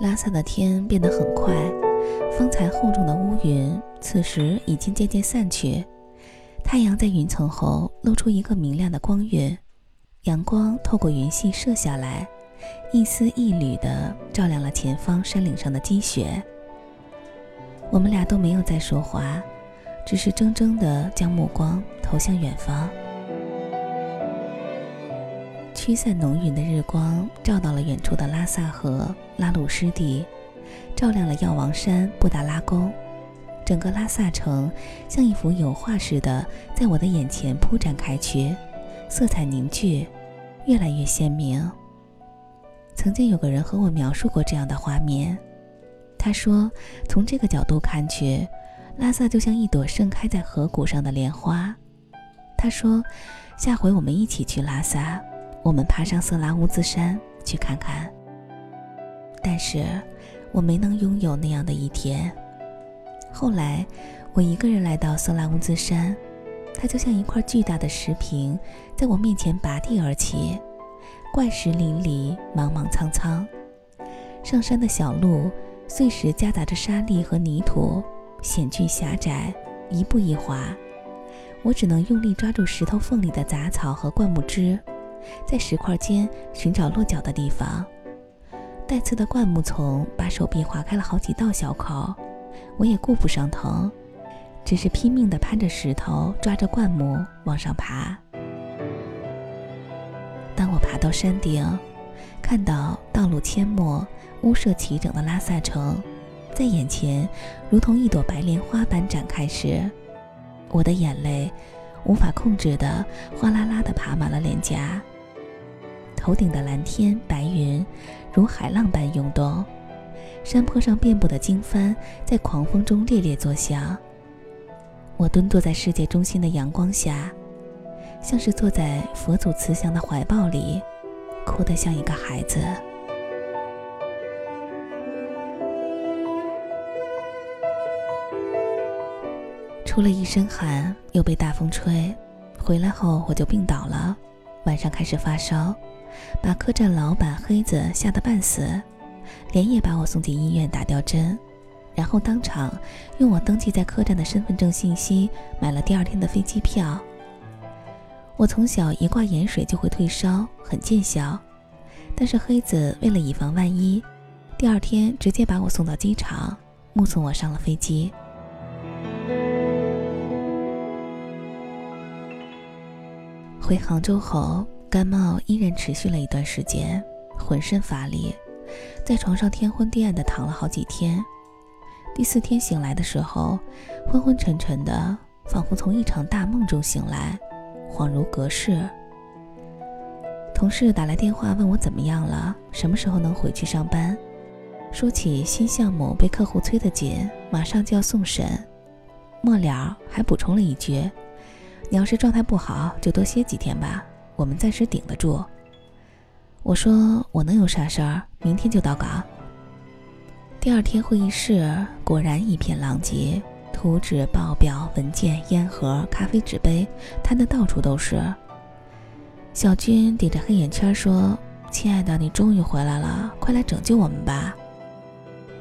拉萨的天变得很快，方才厚重的乌云此时已经渐渐散去，太阳在云层后露出一个明亮的光晕，阳光透过云隙射下来，一丝一缕地照亮了前方山岭上的积雪。我们俩都没有再说话，只是怔怔地将目光投向远方。驱散浓云的日光照到了远处的拉萨河、拉鲁湿地，照亮了药王山、布达拉宫，整个拉萨城像一幅油画似的在我的眼前铺展开去，色彩凝聚，越来越鲜明。曾经有个人和我描述过这样的画面，他说：“从这个角度看去，拉萨就像一朵盛开在河谷上的莲花。”他说：“下回我们一起去拉萨。”我们爬上色拉乌兹山去看看，但是我没能拥有那样的一天。后来，我一个人来到色拉乌兹山，它就像一块巨大的石屏，在我面前拔地而起，怪石林立，莽莽苍苍。上山的小路，碎石夹杂着沙砾和泥土，险峻狭窄，一步一滑。我只能用力抓住石头缝里的杂草和灌木枝。在石块间寻找落脚的地方，带刺的灌木丛把手臂划开了好几道小口，我也顾不上疼，只是拼命地攀着石头，抓着灌木往上爬。当我爬到山顶，看到道路阡陌、屋舍齐整的拉萨城在眼前，如同一朵白莲花般展开时，我的眼泪无法控制的哗啦啦地爬满了脸颊。头顶的蓝天白云，如海浪般涌动；山坡上遍布的经幡在狂风中猎猎作响。我蹲坐在世界中心的阳光下，像是坐在佛祖慈祥的怀抱里，哭得像一个孩子。出了一身汗，又被大风吹，回来后我就病倒了，晚上开始发烧。把客栈老板黑子吓得半死，连夜把我送进医院打吊针，然后当场用我登记在客栈的身份证信息买了第二天的飞机票。我从小一挂盐水就会退烧，很见效，但是黑子为了以防万一，第二天直接把我送到机场，目送我上了飞机。回杭州后。感冒依然持续了一段时间，浑身乏力，在床上天昏地暗的躺了好几天。第四天醒来的时候，昏昏沉沉的，仿佛从一场大梦中醒来，恍如隔世。同事打来电话问我怎么样了，什么时候能回去上班？说起新项目被客户催得紧，马上就要送审。末了还补充了一句：“你要是状态不好，就多歇几天吧。”我们暂时顶得住。我说我能有啥事儿？明天就到岗。第二天会议室果然一片狼藉，图纸、报表、文件、烟盒、咖啡纸杯摊的到处都是。小军顶着黑眼圈说：“亲爱的，你终于回来了，快来拯救我们吧！”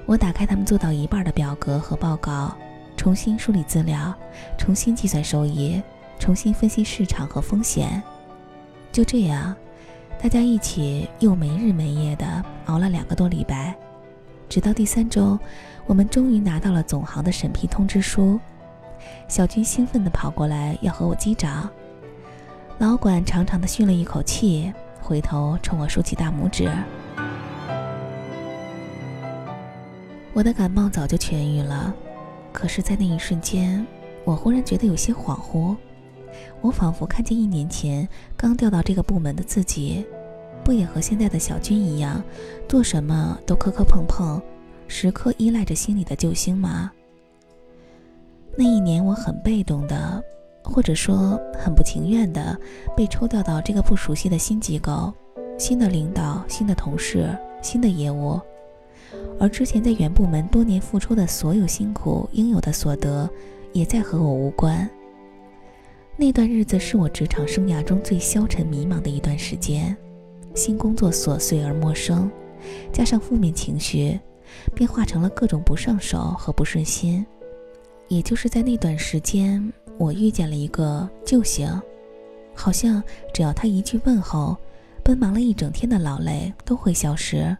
我打开他们做到一半的表格和报告，重新梳理资料，重新计算收益，重新分析市场和风险。就这样，大家一起又没日没夜的熬了两个多礼拜，直到第三周，我们终于拿到了总行的审批通知书。小军兴奋地跑过来要和我击掌，老管长长的吁了一口气，回头冲我竖起大拇指。我的感冒早就痊愈了，可是，在那一瞬间，我忽然觉得有些恍惚。我仿佛看见一年前刚调到这个部门的自己，不也和现在的小军一样，做什么都磕磕碰碰，时刻依赖着心里的救星吗？那一年我很被动的，或者说很不情愿的，被抽调到这个不熟悉的新机构，新的领导、新的同事、新的业务，而之前在原部门多年付出的所有辛苦、应有的所得，也在和我无关。那段日子是我职场生涯中最消沉迷茫的一段时。间，新工作琐碎而陌生，加上负面情绪，便化成了各种不上手和不顺心。也就是在那段时间，我遇见了一个救星，好像只要他一句问候，奔忙了一整天的劳累都会消失；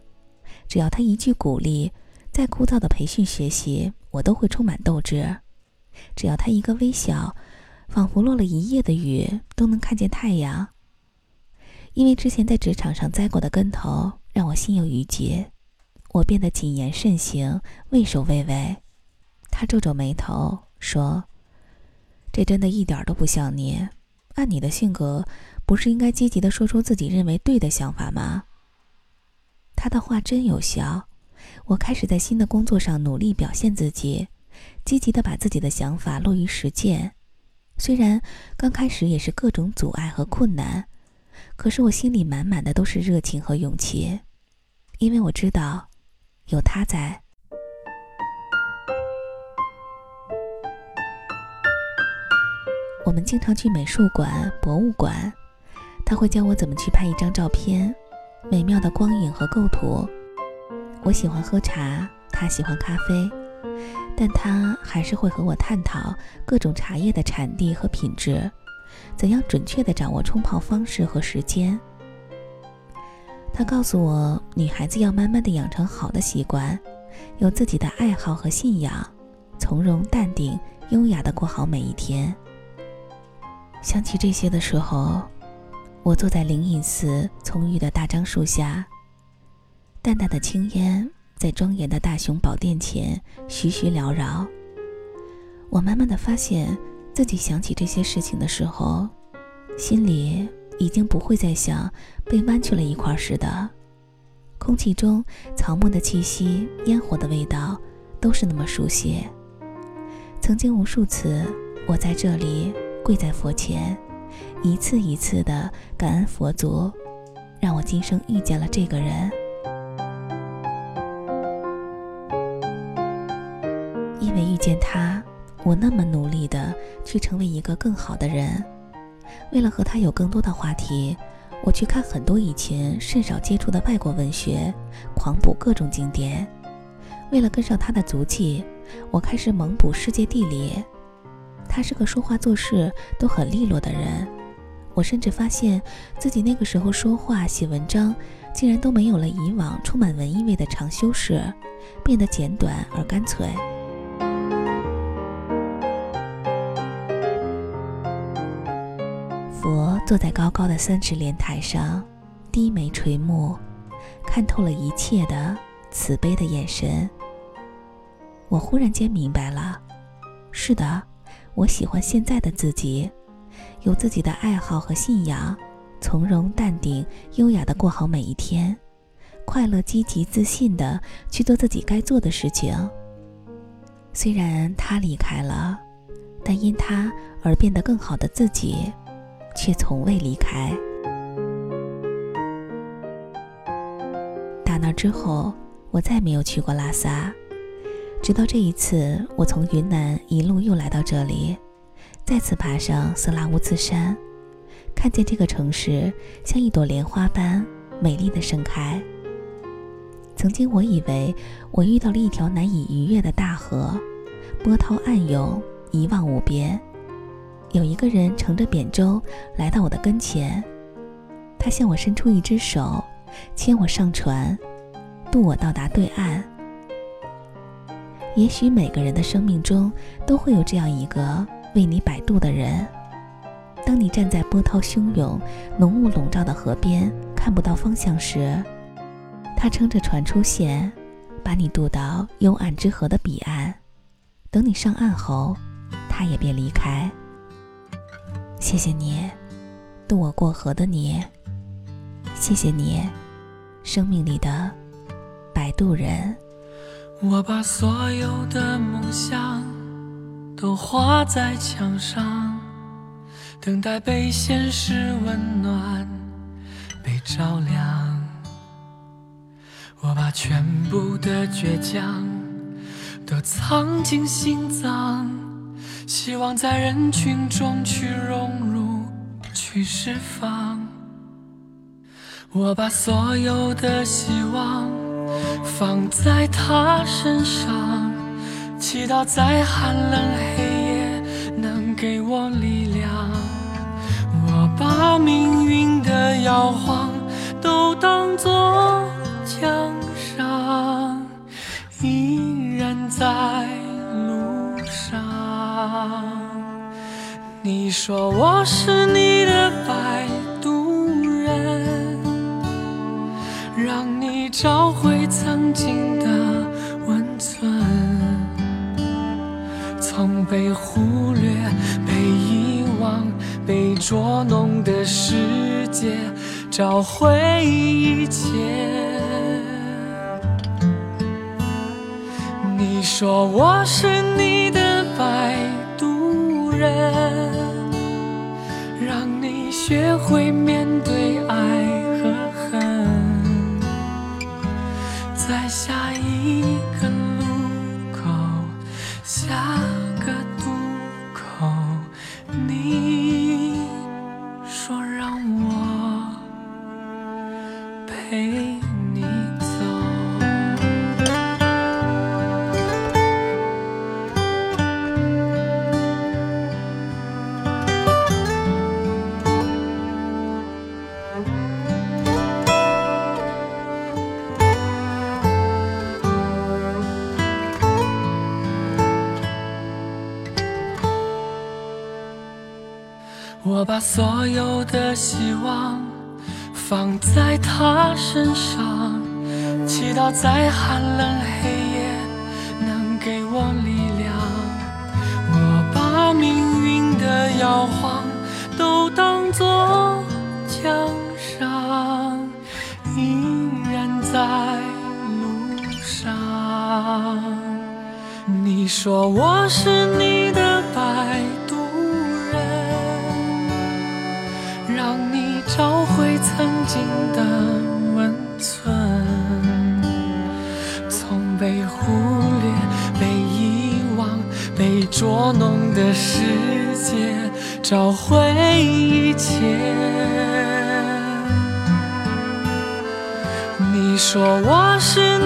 只要他一句鼓励，再枯燥的培训学习我都会充满斗志；只要他一个微笑。仿佛落了一夜的雨，都能看见太阳。因为之前在职场上栽过的跟头，让我心有余悸，我变得谨言慎行，畏首畏尾。他皱皱眉头说：“这真的一点都不像你。按你的性格，不是应该积极的说出自己认为对的想法吗？”他的话真有效，我开始在新的工作上努力表现自己，积极的把自己的想法落于实践。虽然刚开始也是各种阻碍和困难，可是我心里满满的都是热情和勇气，因为我知道有他在。我们经常去美术馆、博物馆，他会教我怎么去拍一张照片，美妙的光影和构图。我喜欢喝茶，他喜欢咖啡。但他还是会和我探讨各种茶叶的产地和品质，怎样准确地掌握冲泡方式和时间。他告诉我，女孩子要慢慢地养成好的习惯，有自己的爱好和信仰，从容淡定、优雅地过好每一天。想起这些的时候，我坐在灵隐寺葱郁的大樟树下，淡淡的青烟。在庄严的大雄宝殿前徐徐缭绕，我慢慢的发现自己想起这些事情的时候，心里已经不会再像被弯曲了一块似的。空气中草木的气息、烟火的味道，都是那么熟悉。曾经无数次，我在这里跪在佛前，一次一次的感恩佛祖，让我今生遇见了这个人。为遇见他，我那么努力的去成为一个更好的人。为了和他有更多的话题，我去看很多以前甚少接触的外国文学，狂补各种经典。为了跟上他的足迹，我开始猛补世界地理。他是个说话做事都很利落的人，我甚至发现自己那个时候说话写文章，竟然都没有了以往充满文艺味的长修饰，变得简短而干脆。坐在高高的三尺莲台上，低眉垂目，看透了一切的慈悲的眼神。我忽然间明白了，是的，我喜欢现在的自己，有自己的爱好和信仰，从容淡定、优雅的过好每一天，快乐、积极、自信的去做自己该做的事情。虽然他离开了，但因他而变得更好的自己。却从未离开。打那之后，我再没有去过拉萨，直到这一次，我从云南一路又来到这里，再次爬上色拉乌兹山，看见这个城市像一朵莲花般美丽的盛开。曾经我以为我遇到了一条难以逾越的大河，波涛暗涌，一望无边。有一个人乘着扁舟来到我的跟前，他向我伸出一只手，牵我上船，渡我到达对岸。也许每个人的生命中都会有这样一个为你摆渡的人。当你站在波涛汹涌、浓雾笼罩的河边看不到方向时，他撑着船出现，把你渡到幽暗之河的彼岸。等你上岸后，他也便离开。谢谢你，渡我过河的你。谢谢你，生命里的摆渡人。我把所有的梦想都画在墙上，等待被现实温暖，被照亮。我把全部的倔强都藏进心脏。希望在人群中去融入，去释放。我把所有的希望放在他身上，祈祷在寒冷黑你说我是你的摆渡人，让你找回曾经的温存，从被忽略、被遗忘、被捉弄的世界找回一切。你说我是你学会面我把所有的希望放在他身上，祈祷在寒冷存，从被忽略、被遗忘、被捉弄的世界找回一切。你说我是